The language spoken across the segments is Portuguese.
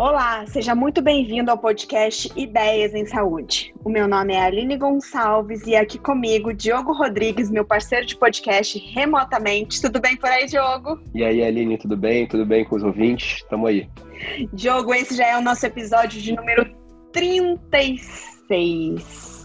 Olá, seja muito bem-vindo ao podcast Ideias em Saúde. O meu nome é Aline Gonçalves e aqui comigo Diogo Rodrigues, meu parceiro de podcast remotamente. Tudo bem por aí, Diogo? E aí, Aline, tudo bem? Tudo bem com os ouvintes? Tamo aí. Diogo, esse já é o nosso episódio de número 36.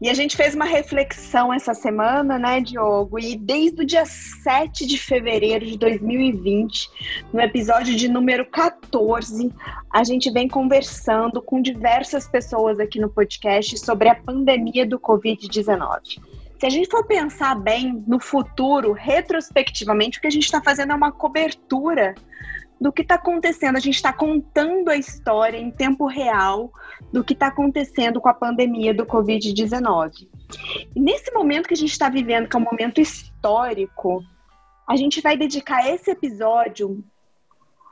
E a gente fez uma reflexão essa semana, né, Diogo? E desde o dia 7 de fevereiro de 2020, no episódio de número 14, a gente vem conversando com diversas pessoas aqui no podcast sobre a pandemia do Covid-19. Se a gente for pensar bem no futuro, retrospectivamente, o que a gente está fazendo é uma cobertura do que está acontecendo. A gente está contando a história em tempo real do que está acontecendo com a pandemia do Covid-19. E nesse momento que a gente está vivendo, que é um momento histórico, a gente vai dedicar esse episódio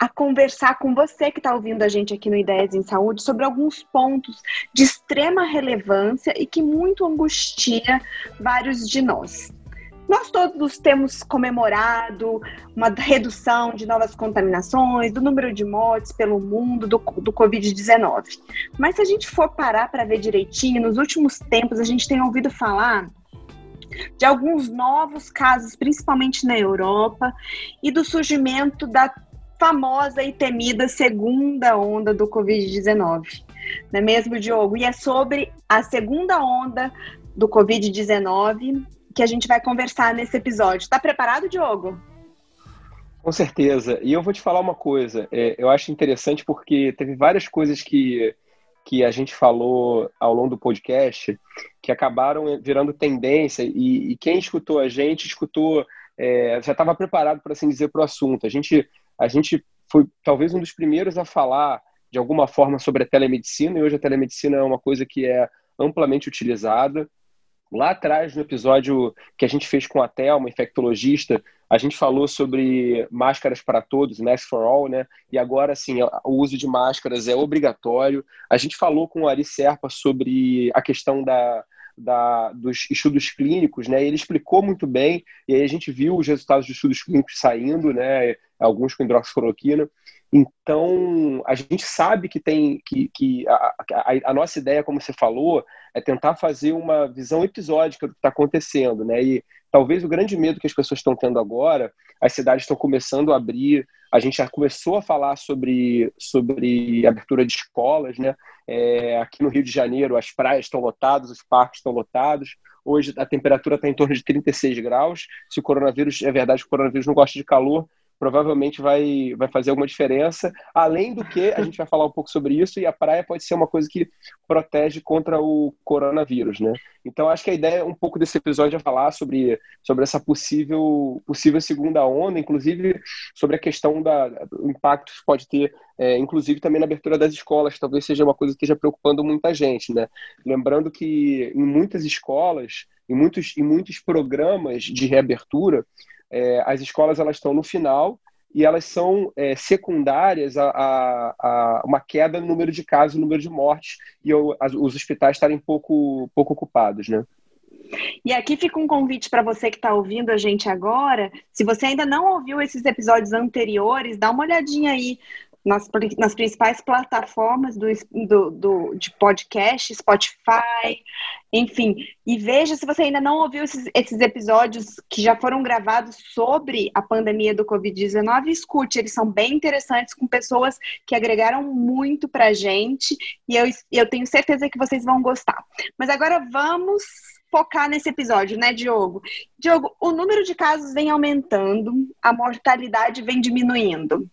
a conversar com você que está ouvindo a gente aqui no Ideias em Saúde sobre alguns pontos de extrema relevância e que muito angustia vários de nós. Nós todos temos comemorado uma redução de novas contaminações, do número de mortes pelo mundo do, do Covid-19. Mas se a gente for parar para ver direitinho, nos últimos tempos a gente tem ouvido falar de alguns novos casos, principalmente na Europa, e do surgimento da famosa e temida segunda onda do Covid-19. Não é mesmo, Diogo? E é sobre a segunda onda do Covid-19 que a gente vai conversar nesse episódio. Está preparado, Diogo? Com certeza. E eu vou te falar uma coisa. É, eu acho interessante porque teve várias coisas que, que a gente falou ao longo do podcast que acabaram virando tendência e, e quem escutou a gente escutou é, já estava preparado para assim dizer para o assunto. A gente a gente foi talvez um dos primeiros a falar de alguma forma sobre a telemedicina e hoje a telemedicina é uma coisa que é amplamente utilizada. Lá atrás, no episódio que a gente fez com a Thelma, infectologista, a gente falou sobre máscaras para todos, Mask for All, né? E agora, assim, o uso de máscaras é obrigatório. A gente falou com o Ari Serpa sobre a questão da, da, dos estudos clínicos, né? Ele explicou muito bem, e aí a gente viu os resultados dos estudos clínicos saindo, né? Alguns com hidroxicloroquina. Então, a gente sabe que tem que, que a, a, a, nossa ideia, como você falou, é tentar fazer uma visão episódica do que está acontecendo, né? E talvez o grande medo que as pessoas estão tendo agora, as cidades estão começando a abrir, a gente já começou a falar sobre, sobre abertura de escolas, né? É, aqui no Rio de Janeiro, as praias estão lotadas, os parques estão lotados. Hoje a temperatura está em torno de 36 graus. Se o coronavírus é verdade, o coronavírus não gosta de calor, provavelmente vai, vai fazer alguma diferença. Além do que, a gente vai falar um pouco sobre isso, e a praia pode ser uma coisa que protege contra o coronavírus, né? Então, acho que a ideia um pouco desse episódio é falar sobre, sobre essa possível, possível segunda onda, inclusive sobre a questão da, do impacto que pode ter, é, inclusive também na abertura das escolas, talvez seja uma coisa que esteja preocupando muita gente, né? Lembrando que em muitas escolas, em muitos, em muitos programas de reabertura, é, as escolas elas estão no final e elas são é, secundárias a, a, a, uma queda no número de casos, no número de mortes e o, os hospitais estarem pouco, pouco ocupados, né? E aqui fica um convite para você que está ouvindo a gente agora. Se você ainda não ouviu esses episódios anteriores, dá uma olhadinha aí nas, nas principais plataformas do, do, do, de podcast, Spotify, enfim. E veja se você ainda não ouviu esses, esses episódios que já foram gravados sobre a pandemia do Covid-19, escute, eles são bem interessantes, com pessoas que agregaram muito para a gente, e eu, eu tenho certeza que vocês vão gostar. Mas agora vamos focar nesse episódio, né, Diogo? Diogo, o número de casos vem aumentando, a mortalidade vem diminuindo.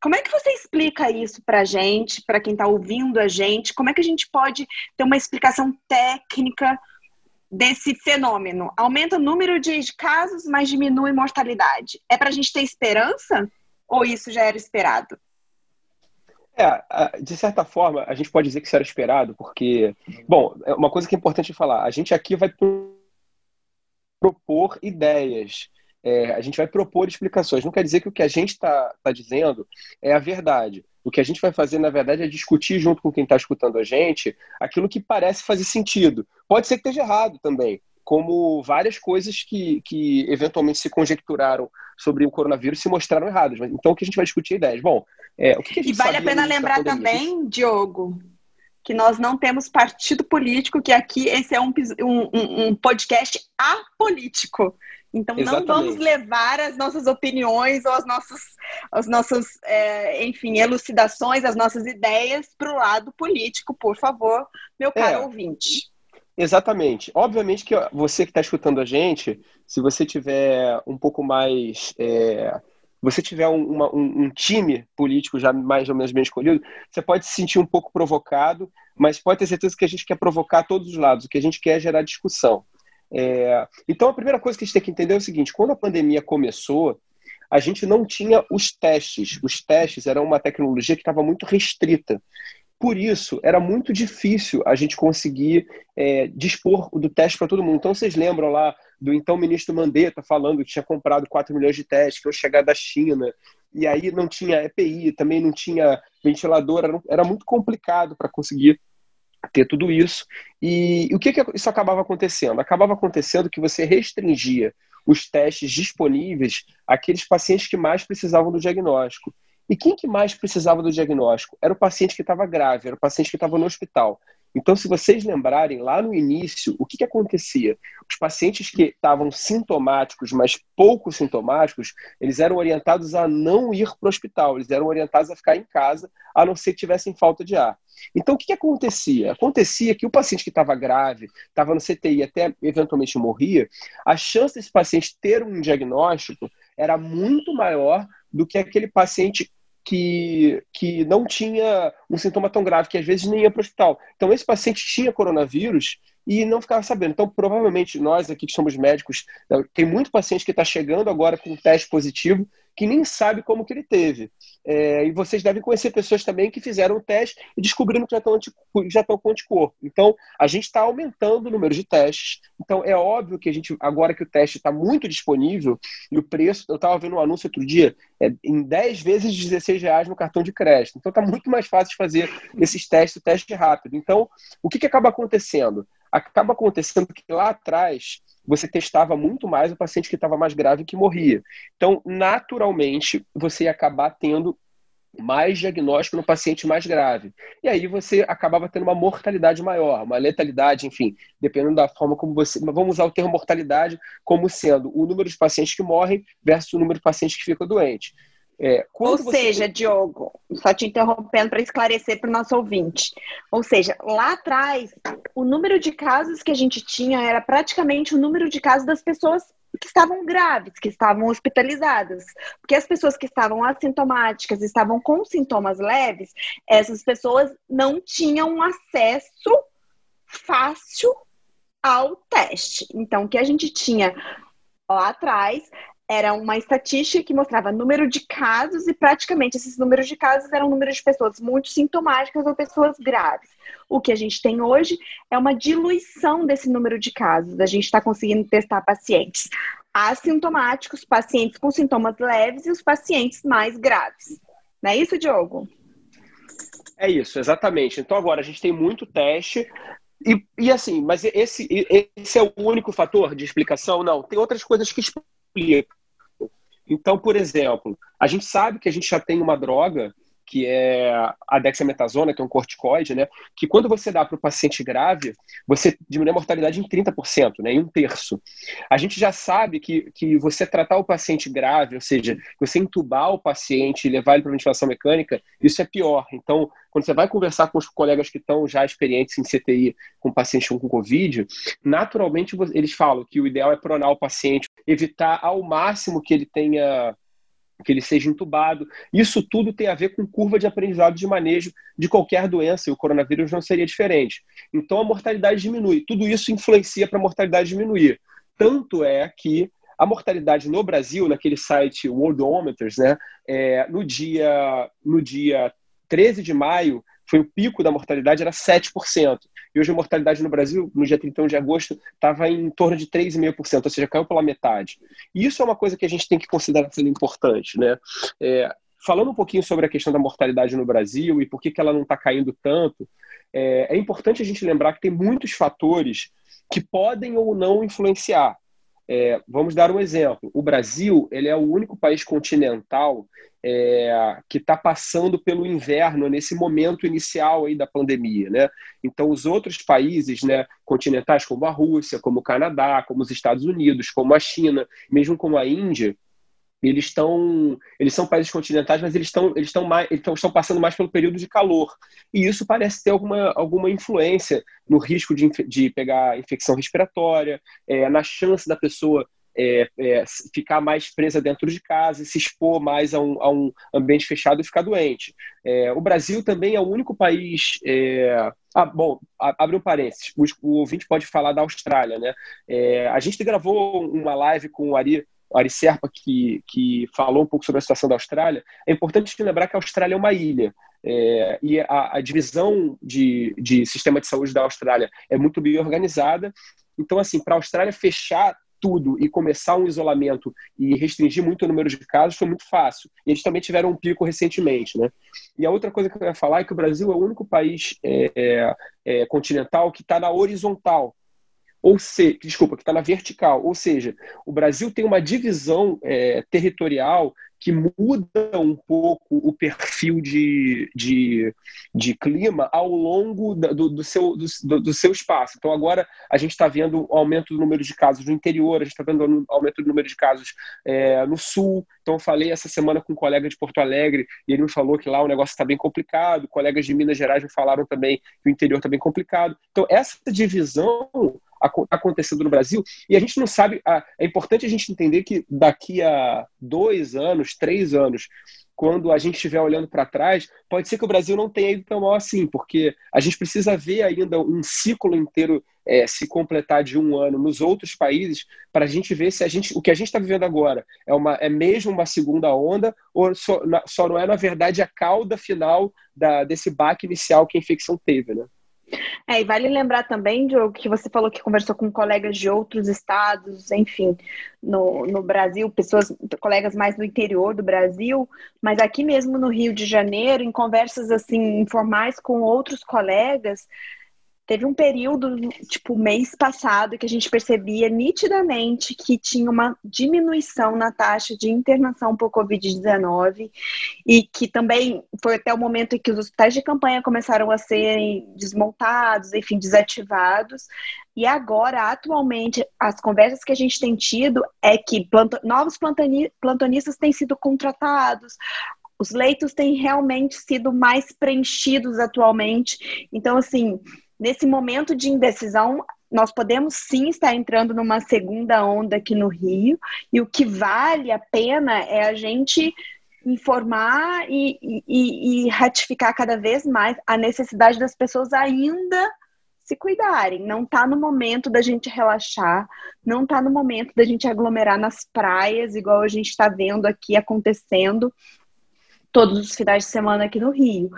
Como é que você explica isso para a gente, para quem está ouvindo a gente? Como é que a gente pode ter uma explicação técnica desse fenômeno? Aumenta o número de casos, mas diminui mortalidade. É para a gente ter esperança? Ou isso já era esperado? É, de certa forma, a gente pode dizer que isso era esperado, porque, bom, é uma coisa que é importante falar, a gente aqui vai propor ideias é, a gente vai propor explicações. Não quer dizer que o que a gente está tá dizendo é a verdade. O que a gente vai fazer, na verdade, é discutir junto com quem está escutando a gente aquilo que parece fazer sentido. Pode ser que esteja errado também, como várias coisas que, que eventualmente se conjecturaram sobre o coronavírus se mostraram erradas. Então, o que a gente vai discutir é ideias. Bom, É, o que que e vale a pena lembrar também, Diogo, que nós não temos partido político, que aqui esse é um, um, um podcast apolítico. Então, Exatamente. não vamos levar as nossas opiniões ou as nossas, as nossas é, enfim, elucidações, as nossas ideias para o lado político, por favor, meu caro é. ouvinte. Exatamente. Obviamente que você que está escutando a gente, se você tiver um pouco mais. É, você tiver um, uma, um, um, time político já mais ou menos bem escolhido, você pode se sentir um pouco provocado, mas pode ter certeza que a gente quer provocar todos os lados. O que a gente quer é gerar discussão. É, então, a primeira coisa que a gente tem que entender é o seguinte: quando a pandemia começou, a gente não tinha os testes. Os testes eram uma tecnologia que estava muito restrita. Por isso, era muito difícil a gente conseguir é, dispor do teste para todo mundo. Então, vocês lembram lá do então ministro Mandetta falando que tinha comprado 4 milhões de testes, que iam chegar da China, e aí não tinha EPI, também não tinha ventilador, era muito complicado para conseguir ter tudo isso. E, o que, que isso acabava acontecendo? Acabava acontecendo que você restringia os testes disponíveis àqueles pacientes que mais precisavam do diagnóstico. E quem que mais precisava do diagnóstico? Era o paciente que estava grave, era o paciente que estava no hospital. Então, se vocês lembrarem, lá no início, o que, que acontecia? Os pacientes que estavam sintomáticos, mas pouco sintomáticos, eles eram orientados a não ir para o hospital, eles eram orientados a ficar em casa, a não ser que tivessem falta de ar. Então, o que, que acontecia? Acontecia que o paciente que estava grave, estava no CTI, até eventualmente morria, a chance desse paciente ter um diagnóstico era muito maior do que aquele paciente que, que não tinha um sintoma tão grave, que às vezes nem ia para o hospital. Então, esse paciente tinha coronavírus e não ficava sabendo. Então, provavelmente, nós aqui que somos médicos, né, tem muito paciente que está chegando agora com um teste positivo que nem sabe como que ele teve. É, e vocês devem conhecer pessoas também que fizeram o teste e descobriram que já estão, já estão com anticorpo. Então, a gente está aumentando o número de testes. Então, é óbvio que a gente, agora que o teste está muito disponível e o preço, eu estava vendo um anúncio outro dia, é em 10 vezes 16 reais no cartão de crédito. Então, está muito mais fácil de fazer esses testes, o teste rápido. Então, o que, que acaba acontecendo? Acaba acontecendo que lá atrás você testava muito mais o paciente que estava mais grave que morria. Então, naturalmente, você ia acabar tendo mais diagnóstico no paciente mais grave. E aí você acabava tendo uma mortalidade maior, uma letalidade, enfim, dependendo da forma como você. Vamos usar o termo mortalidade como sendo o número de pacientes que morrem versus o número de pacientes que ficam doentes. É, Ou seja, você... Diogo, só te interrompendo para esclarecer para o nosso ouvinte. Ou seja, lá atrás, o número de casos que a gente tinha era praticamente o número de casos das pessoas que estavam graves, que estavam hospitalizadas. Porque as pessoas que estavam assintomáticas, estavam com sintomas leves, essas pessoas não tinham acesso fácil ao teste. Então, o que a gente tinha lá atrás era uma estatística que mostrava número de casos e praticamente esses números de casos eram números de pessoas muito sintomáticas ou pessoas graves. O que a gente tem hoje é uma diluição desse número de casos. A gente está conseguindo testar pacientes assintomáticos, pacientes com sintomas leves e os pacientes mais graves. Não é isso, Diogo? É isso, exatamente. Então agora a gente tem muito teste, e, e, assim, mas esse, esse é o único fator de explicação? Não, tem outras coisas que explicam. Então, por exemplo, a gente sabe que a gente já tem uma droga que é a dexametasona, que é um corticoide, né? Que quando você dá para o paciente grave, você diminui a mortalidade em 30%, né? Em um terço. A gente já sabe que, que você tratar o paciente grave, ou seja, você entubar o paciente e levar ele para ventilação mecânica, isso é pior. Então, quando você vai conversar com os colegas que estão já experientes em CTI com pacientes com Covid, naturalmente eles falam que o ideal é pronar o paciente, evitar ao máximo que ele tenha que ele seja entubado. Isso tudo tem a ver com curva de aprendizado de manejo de qualquer doença, e o coronavírus não seria diferente. Então a mortalidade diminui. Tudo isso influencia para a mortalidade diminuir. Tanto é que a mortalidade no Brasil, naquele site Worldometers, né, é, no, dia, no dia 13 de maio, foi o pico da mortalidade, era 7%. E hoje a mortalidade no Brasil, no dia 31 de agosto, estava em torno de 3,5%, ou seja, caiu pela metade. E isso é uma coisa que a gente tem que considerar sendo importante. Né? É, falando um pouquinho sobre a questão da mortalidade no Brasil e por que, que ela não está caindo tanto, é, é importante a gente lembrar que tem muitos fatores que podem ou não influenciar. É, vamos dar um exemplo. O Brasil ele é o único país continental é, que está passando pelo inverno nesse momento inicial aí da pandemia, né? Então, os outros países, né, continentais como a Rússia, como o Canadá, como os Estados Unidos, como a China, mesmo como a Índia, eles estão eles são países continentais mas eles estão eles estão mais eles estão passando mais pelo período de calor e isso parece ter alguma alguma influência no risco de, de pegar infecção respiratória é, na chance da pessoa é, é, ficar mais presa dentro de casa se expor mais a um, a um ambiente fechado e ficar doente. É, o Brasil também é o único país. É, ah, bom, abre um parênteses, o, o, ouvinte pode falar da Austrália, né? É, a gente gravou uma live com o Ari Ari Serpa, que, que falou um pouco sobre a situação da Austrália, é importante lembrar que a Austrália é uma ilha. É, e a, a, divisão de, de sistema de saúde da Austrália é muito bem organizada. Então, assim, para a Austrália fechar tudo e começar um isolamento e restringir muito o número de casos foi muito fácil. E eles também tiveram um pico recentemente, né? E a outra coisa que eu ia falar é que o Brasil é o único país é, é, é continental que está na horizontal ou se, desculpa, que está na vertical. Ou seja, o Brasil tem uma divisão é, territorial que muda um pouco o perfil de, de, de clima ao longo do, do, seu, do, do, seu espaço. Então, agora a gente está vendo o aumento do número de casos no interior, a gente está vendo o aumento do número de casos é, no sul. Então, eu falei essa semana com um colega de Porto Alegre e ele me falou que lá o negócio está bem complicado. Colegas de Minas Gerais me falaram também que o interior está bem complicado. Então, essa divisão acontecendo no Brasil e a gente não sabe. É importante a gente entender que daqui a dois anos, três anos, quando a gente estiver olhando para trás, pode ser que o Brasil não tenha ido tão mal assim, porque a gente precisa ver ainda um ciclo inteiro é, se completar de um ano nos outros países para a gente ver se a gente, o que a gente está vivendo agora é, uma, é mesmo uma segunda onda ou só, na, só não é, na verdade, a cauda final da, desse baque inicial que a infecção teve, né? É, e vale lembrar também, Diogo, que você falou que conversou com colegas de outros estados, enfim, no, no Brasil, pessoas, colegas mais do interior do Brasil, mas aqui mesmo no Rio de Janeiro, em conversas assim informais com outros colegas, Teve um período, tipo, mês passado, que a gente percebia nitidamente que tinha uma diminuição na taxa de internação por Covid-19 e que também foi até o momento em que os hospitais de campanha começaram a serem desmontados, enfim, desativados. E agora, atualmente, as conversas que a gente tem tido é que novos plantonistas têm sido contratados, os leitos têm realmente sido mais preenchidos atualmente. Então, assim, nesse momento de indecisão, nós podemos sim estar entrando numa segunda onda aqui no Rio, e o que vale a pena é a gente informar e, e, e ratificar cada vez mais a necessidade das pessoas ainda se cuidarem. Não está no momento da gente relaxar, não está no momento da gente aglomerar nas praias, igual a gente está vendo aqui acontecendo todos os finais de semana aqui no Rio.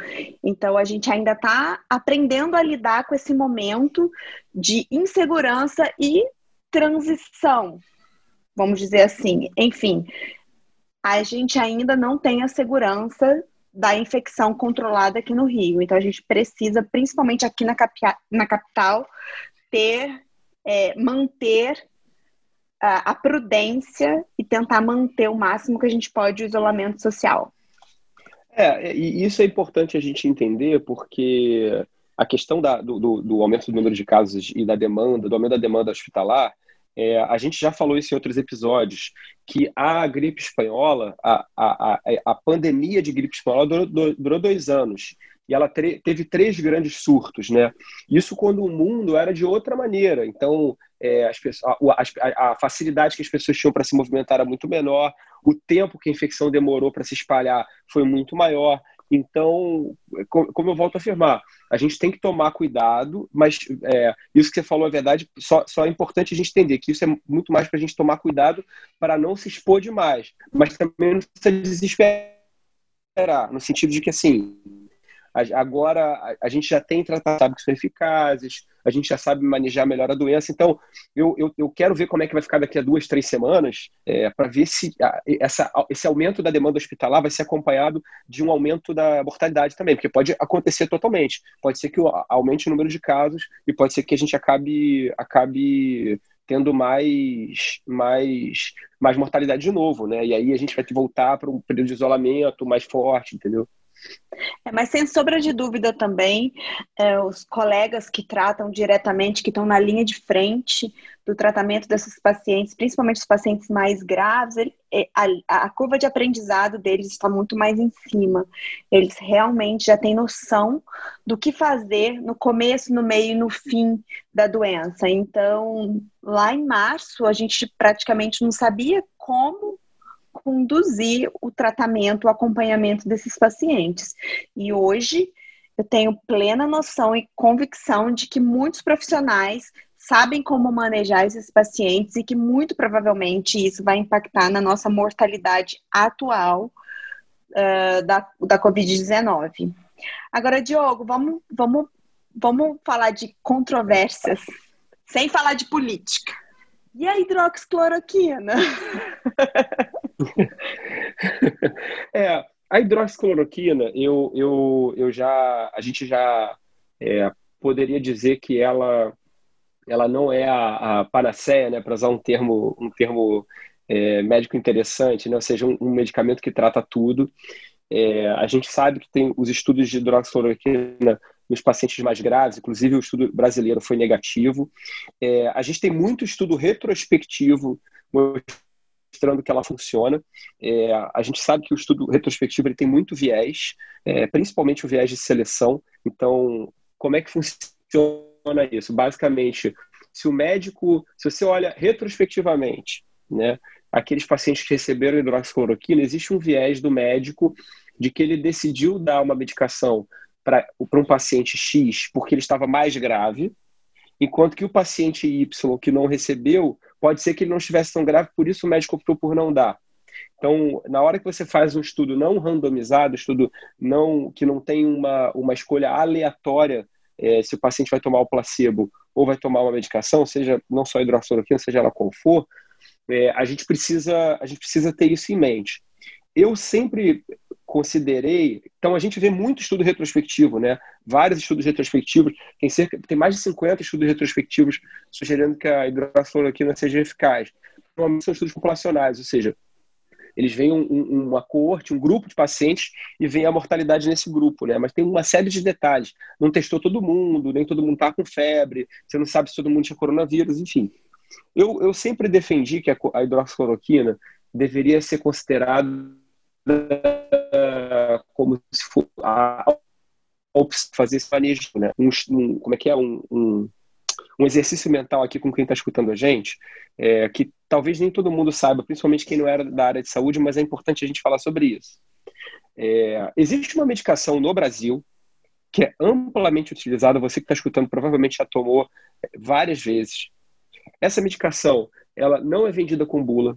Então a gente ainda está aprendendo a lidar com esse momento de insegurança e transição, vamos dizer assim. Enfim, a gente ainda não tem a segurança da infecção controlada aqui no Rio. Então a gente precisa, principalmente aqui na, na capital, ter, é, manter a, a prudência e tentar manter o máximo que a gente pode o isolamento social. É, e isso é importante a gente entender, porque a questão da, do, do, do, aumento do número de casos e da demanda, do aumento da demanda hospitalar, é, a gente já falou isso em outros episódios, que a gripe espanhola, a, a, a, a pandemia de gripe espanhola durou, durou dois anos e ela teve três grandes surtos, né? Isso quando o mundo era de outra maneira. Então, é, as pessoas, a, a, facilidade que as pessoas tinham para se movimentar era muito menor, o tempo que a infecção demorou para se espalhar foi muito maior. Então, como eu volto a afirmar, a gente tem que tomar cuidado, mas é, isso que você falou é verdade, só, só é importante a gente entender que isso é muito mais para a gente tomar cuidado para não se expor demais, mas também não precisa desesperar, no sentido de que, assim, Agora a, gente já tem sabe que são eficazes, a gente já sabe manejar melhor a doença. Então, eu, eu, eu quero ver como é que vai ficar daqui a duas, três semanas, é, para ver se a, essa, esse aumento da demanda hospitalar vai ser acompanhado de um aumento da mortalidade também, porque pode acontecer totalmente. Pode ser que aumente o número de casos e pode ser que a gente acabe, acabe tendo mais, mais, mais mortalidade de novo, né? E aí a gente vai voltar para um período de isolamento mais forte, entendeu? É, mas sem sombra de dúvida também, é, os colegas que tratam diretamente, que estão na linha de frente do tratamento desses pacientes, principalmente os pacientes mais graves, ele, é, a, a, curva de aprendizado deles está muito mais em cima. Eles realmente já têm noção do que fazer no começo, no meio e no fim da doença. Então, lá em março, a gente praticamente não sabia como conduzir o tratamento, o acompanhamento desses pacientes. E hoje eu tenho plena noção e convicção de que muitos profissionais sabem como manejar esses pacientes e que muito provavelmente isso vai impactar na nossa mortalidade atual uh, da, da Covid-19. Agora, Diogo, vamos, vamos, vamos falar de controvérsias, sem falar de política. E a hidroxicloroquina? é, a hidroxicloroquina, eu, eu, eu já, a gente já é, poderia dizer que ela, ela não é a, a panaceia, né, para usar um termo, um termo é, médico interessante, né, ou seja, um, um medicamento que trata tudo. É, a gente sabe que tem os estudos de hidroxicloroquina nos pacientes mais graves, inclusive o estudo brasileiro foi negativo. É, a gente tem muito estudo retrospectivo mostrando que ela funciona. É, a gente sabe que o estudo retrospectivo ele tem muito viés, é, principalmente o viés de seleção. Então, como é que funciona isso? Basicamente, se o médico, se você olha retrospectivamente, né, aqueles pacientes que receberam hidroxicloroquina, existe um viés do médico de que ele decidiu dar uma medicação para um paciente X porque ele estava mais grave, enquanto que o paciente Y que não recebeu, pode ser que ele não estivesse tão grave, por isso o médico optou por não dar. Então, na hora que você faz um estudo não randomizado, estudo não que não tem uma, uma escolha aleatória é, se o paciente vai tomar o placebo ou vai tomar uma medicação, seja não só hidroxicloroquina, seja ela qual for, é, a gente precisa a gente precisa ter isso em mente. Eu sempre considerei. Então, a gente vê muito estudo retrospectivo, né? Vários estudos retrospectivos. Tem, cerca, tem mais de 50 estudos retrospectivos sugerindo que a hidroxicloroquina seja eficaz. Normalmente são estudos populacionais, ou seja, eles veem um, um, uma coorte, um grupo de pacientes e veem a mortalidade nesse grupo, né? Mas tem uma série de detalhes. Não testou todo mundo, nem todo mundo está com febre, você não sabe se todo mundo tinha coronavírus, enfim. Eu, eu sempre defendi que a, a hidroxicloroquina deveria ser considerada como se fosse fazer esse manejo, né? Um, um, como é que é? Um, um, um, exercício mental aqui com quem está escutando a gente, é, que talvez nem todo mundo saiba, principalmente quem não era da área de saúde, mas é importante a gente falar sobre isso. É, existe uma medicação no Brasil que é amplamente utilizada, você que está escutando provavelmente já tomou várias vezes. Essa medicação, ela não é vendida com bula.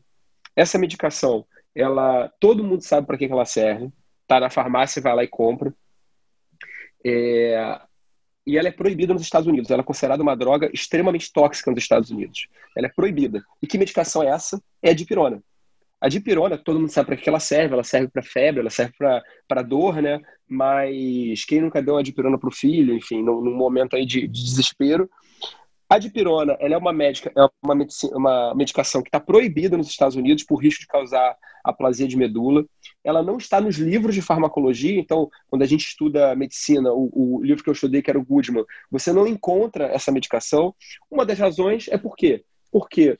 Essa medicação, ela todo mundo sabe para que, que ela serve. Tá na farmácia, vai lá e compra. É, e ela é proibida nos Estados Unidos. Ela é considerada uma droga extremamente tóxica nos Estados Unidos. Ela é proibida. E que medicação é essa? É a dipirona. A dipirona, todo mundo sabe para que ela serve. Ela serve para febre, ela serve para dor, né? Mas quem nunca deu uma dipirona para o filho, enfim, num, num momento aí de, de desespero, a dipirona, ela é uma médica, é uma, medicina, uma medicação que está proibida nos Estados Unidos por risco de causar aplasia de medula. Ela não está nos livros de farmacologia, então, quando a gente estuda medicina, o, o livro que eu estudei, que era o Goodman, você não encontra essa medicação. Uma das razões é por quê? Porque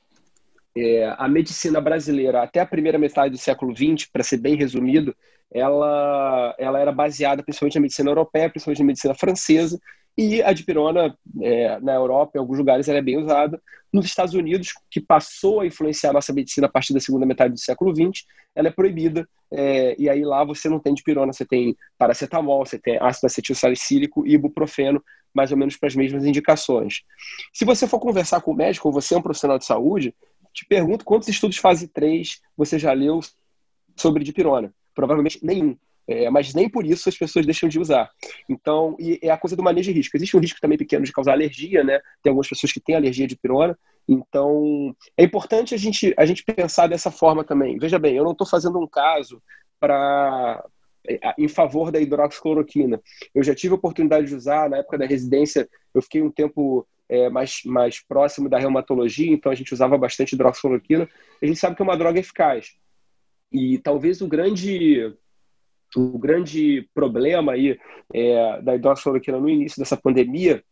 é, a medicina brasileira, até a primeira metade do século XX, para ser bem resumido, ela, ela era baseada principalmente na medicina europeia, principalmente na medicina francesa, e a dipirona, é, na Europa, em alguns lugares, ela é bem usada. Nos Estados Unidos, que passou a influenciar a nossa medicina a partir da segunda metade do século XX, ela é proibida. É, e aí lá você não tem dipirona, você tem paracetamol, você tem ácido acetil salicílico e ibuprofeno, mais ou menos para as mesmas indicações. Se você for conversar com o médico, ou você é um profissional de saúde, te pergunto quantos estudos fase 3 você já leu sobre dipirona. Provavelmente nenhum. É, mas nem por isso as pessoas deixam de usar. Então, e é a coisa do manejo de risco. Existe um risco também pequeno de causar alergia, né? Tem algumas pessoas que têm alergia de pirona. Então, é importante a gente, a gente pensar dessa forma também. Veja bem, eu não estou fazendo um caso para é, em favor da hidroxicloroquina. Eu já tive a oportunidade de usar, na época da residência, eu fiquei um tempo é, mais, mais próximo da reumatologia, então a gente usava bastante hidroxicloroquina. A gente sabe que é uma droga eficaz. E talvez o grande o grande problema aí é, da hidroxicloroquina no início dessa pandemia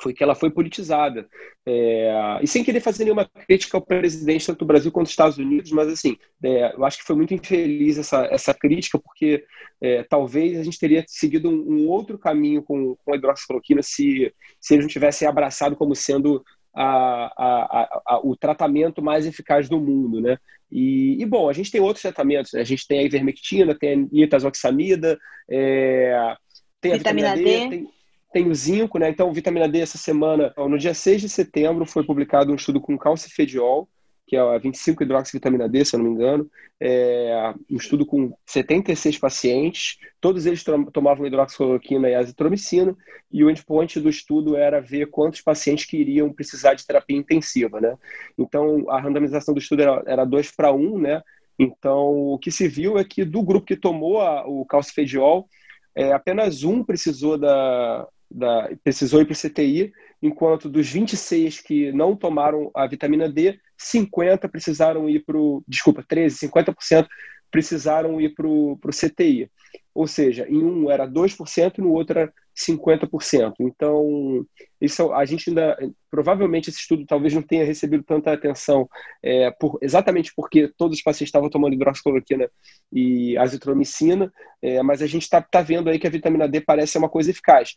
foi que ela foi politizada. É, e sem querer fazer nenhuma crítica ao presidente, tanto do Brasil quanto dos Estados Unidos, mas assim, é, eu acho que foi muito infeliz essa, essa crítica, porque é, talvez a gente teria seguido um, um outro caminho com, com a hidroxicloroquina se, se eles não tivessem abraçado como sendo a, a, a, o tratamento mais eficaz do mundo, né? E, e, bom, a gente tem outros tratamentos, né? a gente tem a ivermectina, tem a nitazoxamida, é, tem a vitamina, vitamina D, D. Tem, tem o zinco, né? Então, vitamina D essa semana, no dia 6 de setembro, foi publicado um estudo com calcifediol, que é a 25 hidroxivitamina D, se eu não me engano, é um estudo com 76 pacientes, todos eles tomavam hidroxicloroquina e azitromicina, e o endpoint do estudo era ver quantos pacientes que iriam precisar de terapia intensiva, né? Então, a randomização do estudo era 2 para 1, né? Então, o que se viu é que do grupo que tomou a, o calcifediol, é, apenas um precisou da, da, precisou ir para o CTI, enquanto dos 26 que não tomaram a vitamina D, 50 precisaram ir para o. Desculpa, 13, 50% precisaram ir para o CTI. Ou seja, em um era 2% e no outro era 50%. Então, isso a gente ainda provavelmente esse estudo talvez não tenha recebido tanta atenção é, por, exatamente porque todos os pacientes estavam tomando hidroxicloroquina e azitromicina, é, mas a gente está tá vendo aí que a vitamina D parece ser uma coisa eficaz.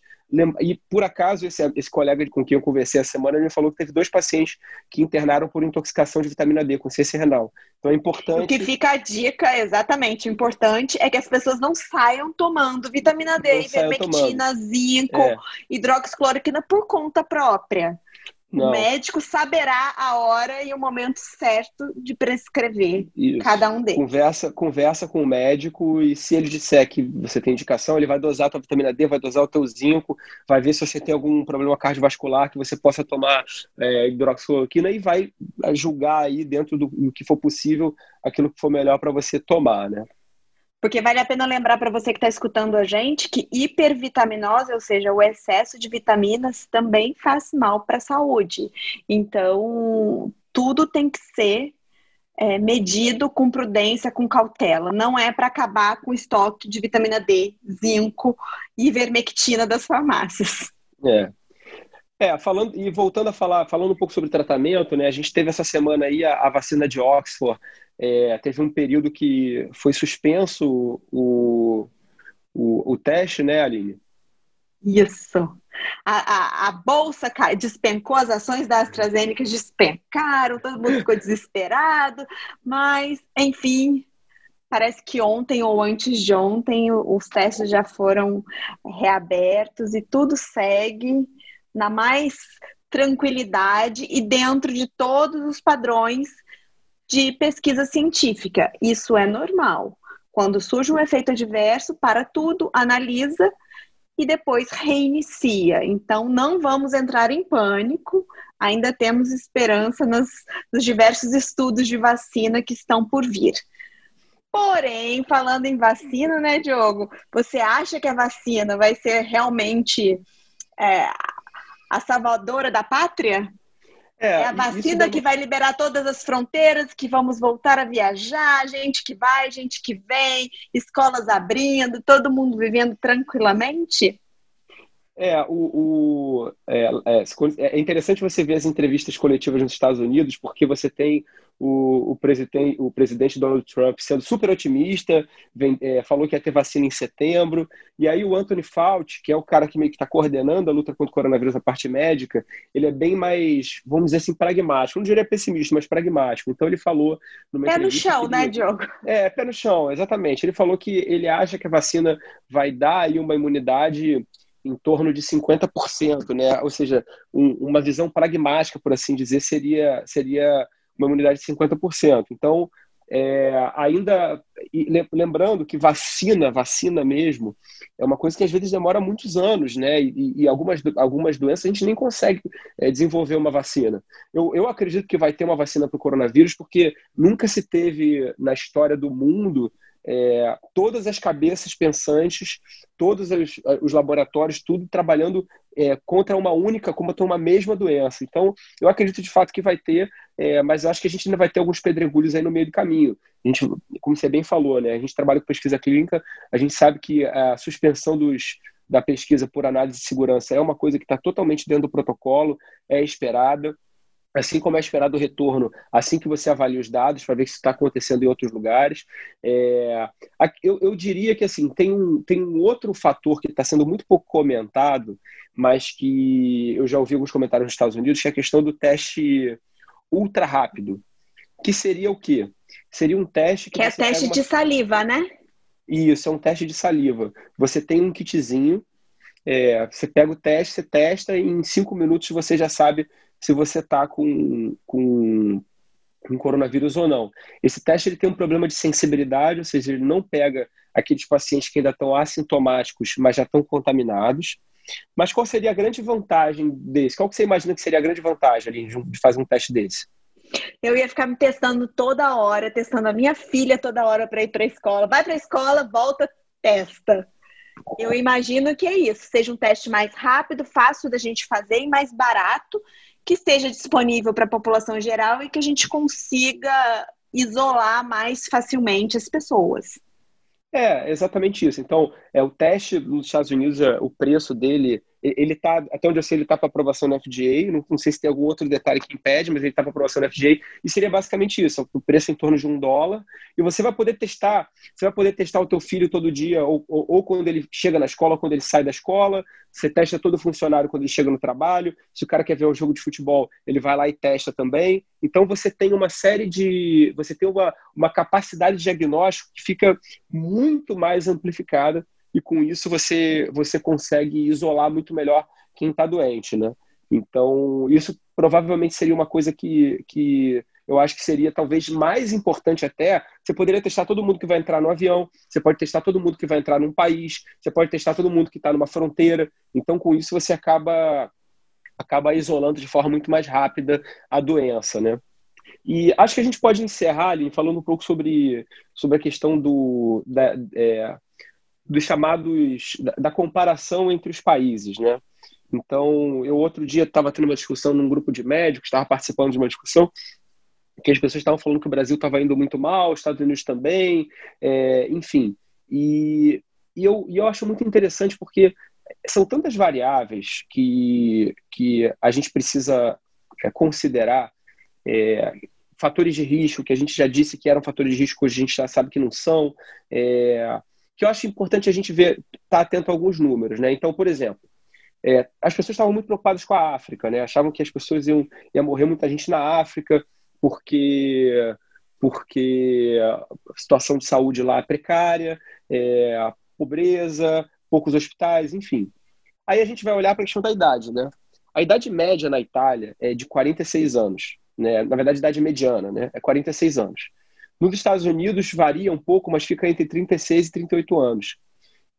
E por acaso esse, esse colega com quem eu conversei essa semana me falou que teve dois pacientes que internaram por intoxicação de vitamina D com ciência renal. Então é importante. O que fica a dica, exatamente, importante é que as pessoas não saiam tomando vitamina D, ivermectina, zinco, é. hidroxicloroquina por conta própria. Não. O médico saberá a hora e o momento certo de prescrever Isso. cada um deles. Conversa, conversa com o médico e se ele disser que você tem indicação, ele vai dosar a tua vitamina D, vai dosar o teu zinco, vai ver se você tem algum problema cardiovascular que você possa tomar é, hidroxicloroquina e vai julgar aí dentro do, do que for possível aquilo que for melhor para você tomar, né? Porque vale a pena lembrar para você que está escutando a gente que hipervitaminose, ou seja, o excesso de vitaminas, também faz mal para a saúde. Então, tudo tem que ser é, medido com prudência, com cautela. Não é para acabar com o estoque de vitamina D, zinco e ivermectina das farmácias. É. É, falando e voltando a falar, falando um pouco sobre tratamento, né? A gente teve essa semana aí a, a vacina de Oxford é, teve um período que foi suspenso o, o, o teste, né, Aline? Isso. A, a, a, bolsa despencou, as ações da AstraZeneca despencaram, todo mundo ficou desesperado, mas, enfim, parece que ontem ou antes de ontem os testes já foram reabertos e tudo segue na mais tranquilidade e dentro de todos os padrões de pesquisa científica. Isso é normal. Quando surge um efeito adverso, para tudo, analisa e depois reinicia. Então, não vamos entrar em pânico, ainda temos esperança nos, nos diversos estudos de vacina que estão por vir. Porém, falando em vacina, né, Diogo? Você acha que a vacina vai ser realmente é, a salvadora da pátria? É, é a vacina que vai liberar todas as fronteiras, que vamos voltar a viajar, gente que vai, gente que vem, escolas abrindo, todo mundo vivendo tranquilamente? É, o, o é, é, é interessante você ver as entrevistas coletivas nos Estados Unidos, porque você tem o, o, presidente, o presidente Donald Trump sendo super otimista, vem, é, falou que ia ter vacina em setembro, e aí o Anthony Fauci, que é o cara que meio que está coordenando a luta contra o coronavírus, a parte médica, ele é bem mais, vamos dizer assim, pragmático. Não diria pessimista, mas pragmático. Então ele falou... Pé no chão, né, Diogo? É, pé no chão, exatamente. Ele falou que ele acha que a vacina vai dar aí uma imunidade em torno de 50%, né? Ou seja, um, uma visão pragmática, por assim dizer, seria, seria uma imunidade de 50%. Então, é, ainda lembrando que vacina, vacina mesmo, é uma coisa que às vezes demora muitos anos, né? E, e algumas, algumas doenças a gente nem consegue é, desenvolver uma vacina. Eu, eu acredito que vai ter uma vacina para o coronavírus, porque nunca se teve na história do mundo é, todas as cabeças pensantes, todos os, os laboratórios, tudo trabalhando é, contra uma única, como uma mesma doença. Então, eu acredito de fato que vai ter, é, mas eu acho que a gente ainda vai ter alguns pedregulhos aí no meio do caminho. A gente, como você bem falou, né, a gente trabalha com pesquisa clínica, a gente sabe que a suspensão dos, da pesquisa por análise de segurança é uma coisa que está totalmente dentro do protocolo, é esperada assim como é esperado o retorno, assim que você avalia os dados para ver se está acontecendo em outros lugares. É, eu, eu, diria que assim tem um, tem um outro fator que está sendo muito pouco comentado, mas que eu já ouvi alguns comentários nos Estados Unidos, que é a questão do teste ultra rápido, que seria o quê? Seria um teste que, que é teste uma... de saliva, né? Isso, é um teste de saliva. Você tem um kitzinho, é, você pega o teste, você testa e em cinco minutos você já sabe se você está com, com, com coronavírus ou não. Esse teste ele tem um problema de sensibilidade, ou seja, ele não pega aqueles pacientes que ainda estão assintomáticos, mas já estão contaminados. Mas qual seria a grande vantagem desse? Qual que você imagina que seria a grande vantagem ali de fazer um teste desse? Eu ia ficar me testando toda hora, testando a minha filha toda hora para ir para a escola. Vai para a escola, volta, testa. Eu imagino que é isso, seja um teste mais rápido, fácil da gente fazer e mais barato, que esteja disponível para a população geral e que a gente consiga isolar mais facilmente as pessoas. É, exatamente isso. Então, é o teste nos Estados Unidos, é, o preço dele ele está, até onde eu sei, ele está para aprovação na FDA, não, não, sei se tem algum outro detalhe que impede, mas ele está para aprovação na FDA, e seria basicamente isso, o preço em torno de um dólar, e você vai poder testar, você vai poder testar o teu filho todo dia, ou, ou, ou quando ele chega na escola, ou quando ele sai da escola, você testa todo funcionário quando ele chega no trabalho, se o cara quer ver um jogo de futebol, ele vai lá e testa também, então você tem uma série de, você tem uma, uma capacidade de diagnóstico que fica muito mais amplificada e com isso você, você consegue isolar muito melhor quem está doente, né? Então, isso provavelmente seria uma coisa que, que eu acho que seria talvez mais importante até. Você poderia testar todo mundo que vai entrar no avião, você pode testar todo mundo que vai entrar num país, você pode testar todo mundo que está numa fronteira. Então, com isso, você acaba, acaba isolando de forma muito mais rápida a doença, né? E acho que a gente pode encerrar, ali falando um pouco sobre, sobre a questão do, da, é, dos chamados da, da comparação entre os países, né? Então, eu outro dia estava tendo uma discussão num grupo de médicos, estava participando de uma discussão que as pessoas estavam falando que o Brasil estava indo muito mal, os Estados Unidos também, é, enfim. E, e, eu, e eu acho muito interessante porque são tantas variáveis que, que a gente precisa é, considerar. É, fatores de risco, que a gente já disse que eram fatores de risco, hoje a gente já sabe que não são. É, que eu acho importante a gente ver, estar tá atento a alguns números, né? Então, por exemplo, é, as pessoas estavam muito preocupadas com a África, né? Achavam que as pessoas iam ia morrer muita gente na África porque porque a situação de saúde lá é precária, é, a pobreza, poucos hospitais, enfim. Aí a gente vai olhar para a questão da idade, né? A idade média na Itália é de 46 anos, né? Na verdade, idade mediana, né? É 46 anos. Nos Estados Unidos varia um pouco, mas fica entre 36 e 38 anos.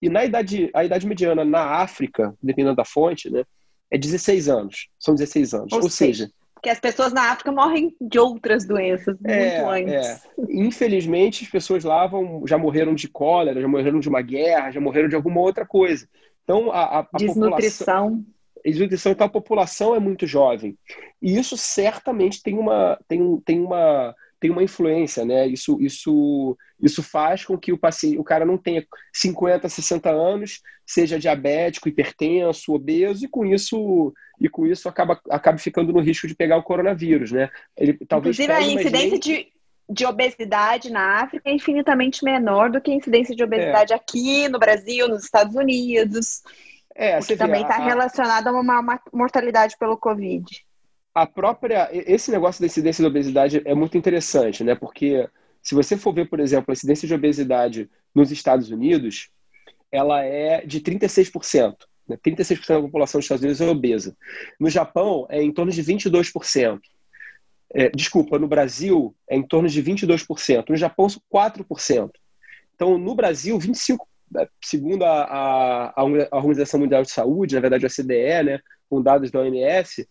E na idade, a idade mediana na África, dependendo da fonte, né, é 16 anos. São 16 anos. Ou, Ou seja, que as pessoas na África morrem de outras doenças é, muito antes. É. Infelizmente, as pessoas lá vão, já morreram de cólera, já morreram de uma guerra, já morreram de alguma outra coisa. Então, a, a, a desnutrição. População, desnutrição, então a população é muito jovem. E isso certamente tem uma, tem, tem uma tem uma influência, né? Isso, isso, isso faz com que o paciente, o cara não tenha 50, 60 anos, seja diabético, hipertenso, obeso e com isso e com isso acaba acaba ficando no risco de pegar o coronavírus, né? Ele talvez Inclusive a incidência de de obesidade na África é infinitamente menor do que a incidência de obesidade é. aqui no Brasil, nos Estados Unidos. É, que também está relacionado a uma, uma mortalidade pelo Covid a própria esse negócio da incidência de obesidade é muito interessante, né? Porque se você for ver, por exemplo, a incidência de obesidade nos Estados Unidos, ela é de 36%. Né? 36% da população dos Estados Unidos é obesa. No Japão, é em torno de 22%. É, desculpa, no Brasil, é em torno de 22%. No Japão, 4%. Então, no Brasil, 25%, segundo a, a, a Organização Mundial de Saúde, na verdade, a CDE, né, com dados da OMS,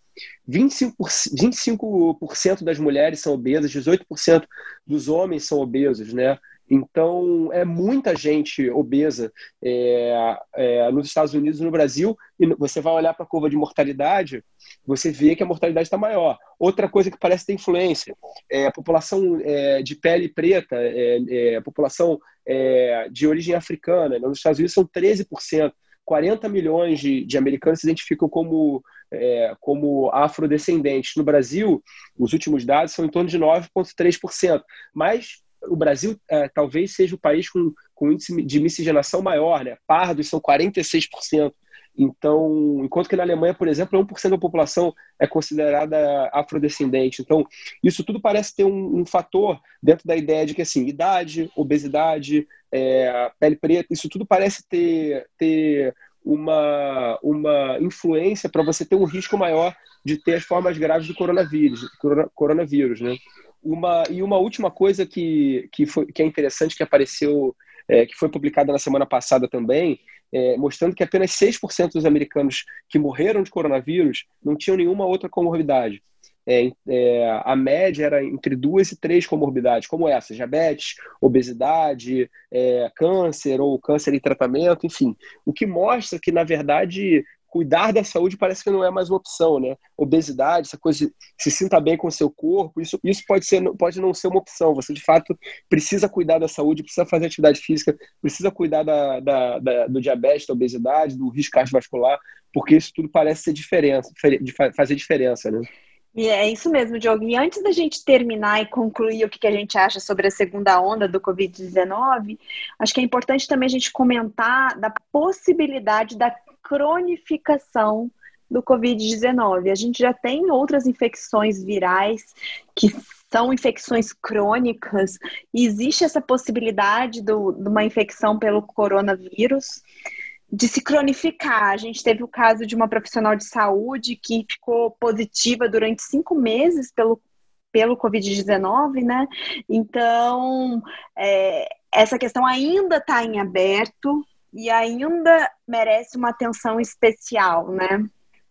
25%, 25 das mulheres são obesas, 18% dos homens são obesos, né? Então, é muita gente obesa é, é, nos Estados Unidos e no Brasil, e você vai olhar para a curva de mortalidade, você vê que a mortalidade está maior. Outra coisa que parece ter influência é a população é, de pele preta, é, é, a população é, de origem africana. Nos Estados Unidos são 13%. 40 milhões de, de americanos se identificam como, é, como afrodescendentes. No Brasil, os últimos dados são em torno de 9,3%. Mas o Brasil é, talvez seja o país com, com índice de miscigenação maior, né? Pardos são 46%. Então, enquanto que na Alemanha, por exemplo, 1% da população é considerada afrodescendente. Então, isso tudo parece ter um, um fator dentro da ideia de que, assim, idade, obesidade, é, pele preta, isso tudo parece ter, ter uma, uma influência para você ter um risco maior de ter as formas graves do coronavírus, coronavírus né? Uma, e uma última coisa que, que, foi, que é interessante, que apareceu, é, que foi publicada na semana passada também, é, mostrando que apenas 6% dos americanos que morreram de coronavírus não tinham nenhuma outra comorbidade. É, é, a média era entre duas e três comorbidades, como essa: diabetes, obesidade, é, câncer ou câncer em tratamento, enfim. O que mostra que, na verdade, cuidar da saúde parece que não é mais uma opção, né? Obesidade, essa coisa de se sinta bem com o seu corpo, isso, isso pode, ser, pode não ser uma opção. Você, de fato, precisa cuidar da saúde, precisa fazer atividade física, precisa cuidar da, da, da do diabetes, da obesidade, do risco cardiovascular, porque isso tudo parece ser diferença, fazer diferença, né? E é isso mesmo, Diogo. E antes da gente terminar e concluir o que a gente acha sobre a segunda onda do Covid-19, acho que é importante também a gente comentar da possibilidade da cronificação do Covid-19. A gente já tem outras infecções virais que são infecções crônicas, e existe essa possibilidade do, de uma infecção pelo coronavírus de se cronificar. A gente teve o caso de uma profissional de saúde que ficou positiva durante cinco meses pelo, pelo Covid-19, né? Então, é, essa questão ainda está em aberto e ainda merece uma atenção especial, né?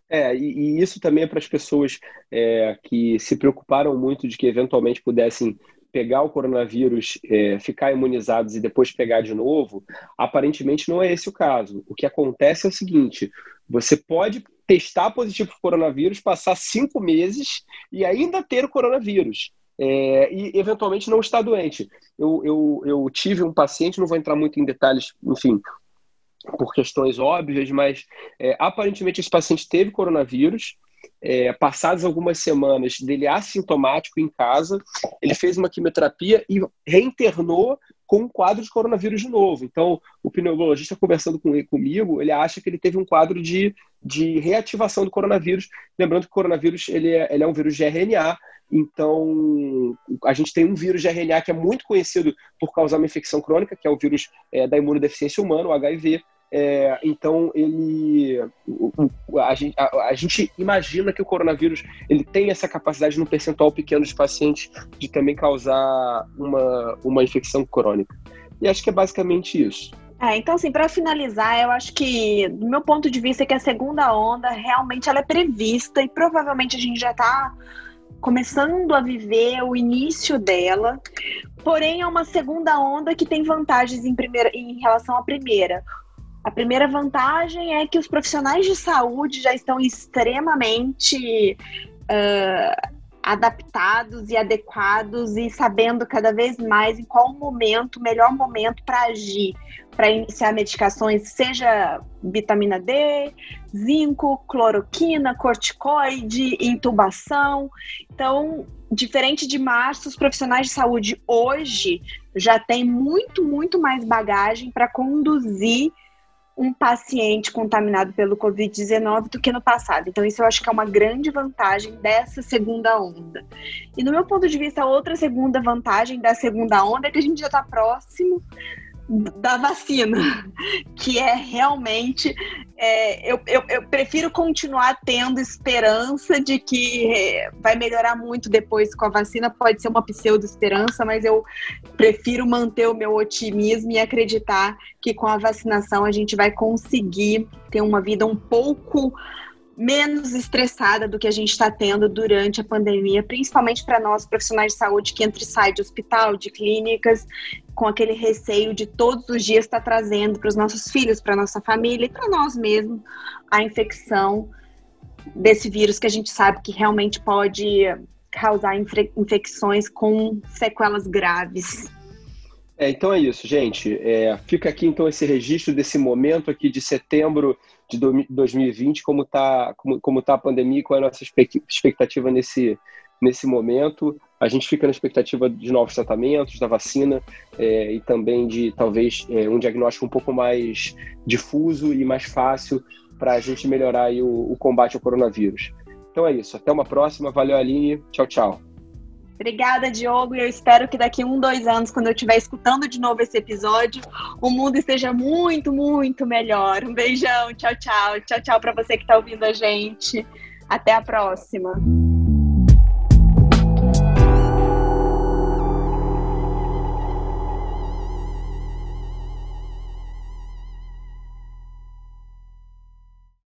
É, e, e isso também é para as pessoas é, que se preocuparam muito de que eventualmente pudessem pegar o coronavírus, é, ficar imunizados e depois pegar de novo, aparentemente não é esse o caso. O que acontece é o seguinte: você pode testar positivo para o coronavírus, passar cinco meses e ainda ter o coronavírus é, e eventualmente não estar doente. Eu, eu, eu tive um paciente, não vou entrar muito em detalhes, enfim, por questões óbvias, mas é, aparentemente esse paciente teve coronavírus. É, passadas algumas semanas dele assintomático em casa, ele fez uma quimioterapia e reinternou com um quadro de coronavírus de novo. Então, o pneumologista conversando com ele, comigo, ele acha que ele teve um quadro de, de reativação do coronavírus. Lembrando que o coronavírus ele é, ele é um vírus de RNA, então, a gente tem um vírus de RNA que é muito conhecido por causar uma infecção crônica, que é o vírus é, da imunodeficiência humana, o HIV. É, então, ele, a gente, a, a, gente imagina que o coronavírus ele tem essa capacidade, num percentual pequeno de pacientes, de também causar uma, uma infecção crônica. E acho que é basicamente isso. É, então, assim, para finalizar, eu acho que, do meu ponto de vista, é que a segunda onda realmente ela é prevista e provavelmente a gente já está começando a viver o início dela. Porém, é uma segunda onda que tem vantagens em, primeira, em relação à primeira. A primeira vantagem é que os profissionais de saúde já estão extremamente uh, adaptados e adequados e sabendo cada vez mais em qual momento, melhor momento para agir, para iniciar medicações, seja vitamina D, zinco, cloroquina, corticoide, intubação. Então, diferente de março, os profissionais de saúde hoje já têm muito, muito mais bagagem para conduzir um paciente contaminado pelo Covid-19 do que no passado. Então, isso eu acho que é uma grande vantagem dessa segunda onda. E, no meu ponto de vista, outra segunda vantagem da segunda onda é que a gente já está próximo da vacina, que é realmente. É, eu, eu, eu, prefiro continuar tendo esperança de que é, vai melhorar muito depois com a vacina. Pode ser uma pseudo-esperança, mas eu prefiro manter o meu otimismo e acreditar que com a vacinação a gente vai conseguir ter uma vida um pouco menos estressada do que a gente está tendo durante a pandemia, principalmente para nós profissionais de saúde que entra e sai de hospital, de clínicas, com aquele receio de todos os dias estar tá trazendo para os nossos filhos, para nossa família e para nós mesmos a infecção desse vírus que a gente sabe que realmente pode causar infecções com sequelas graves. É, então é isso, gente. É, fica aqui então esse registro desse momento aqui de setembro de 2020, como está como, como tá a pandemia, qual é a nossa expectativa nesse, nesse momento. A gente fica na expectativa de novos tratamentos, da vacina é, e também de talvez é, um diagnóstico um pouco mais difuso e mais fácil para a gente melhorar o, o combate ao coronavírus. Então é isso. Até uma próxima. Valeu, Aline. Tchau, tchau. Obrigada, Diogo, e eu espero que daqui um, dois anos, quando eu estiver escutando de novo esse episódio, o mundo esteja muito, muito melhor. Um beijão, tchau, tchau. Tchau, tchau para você que está ouvindo a gente. Até a próxima.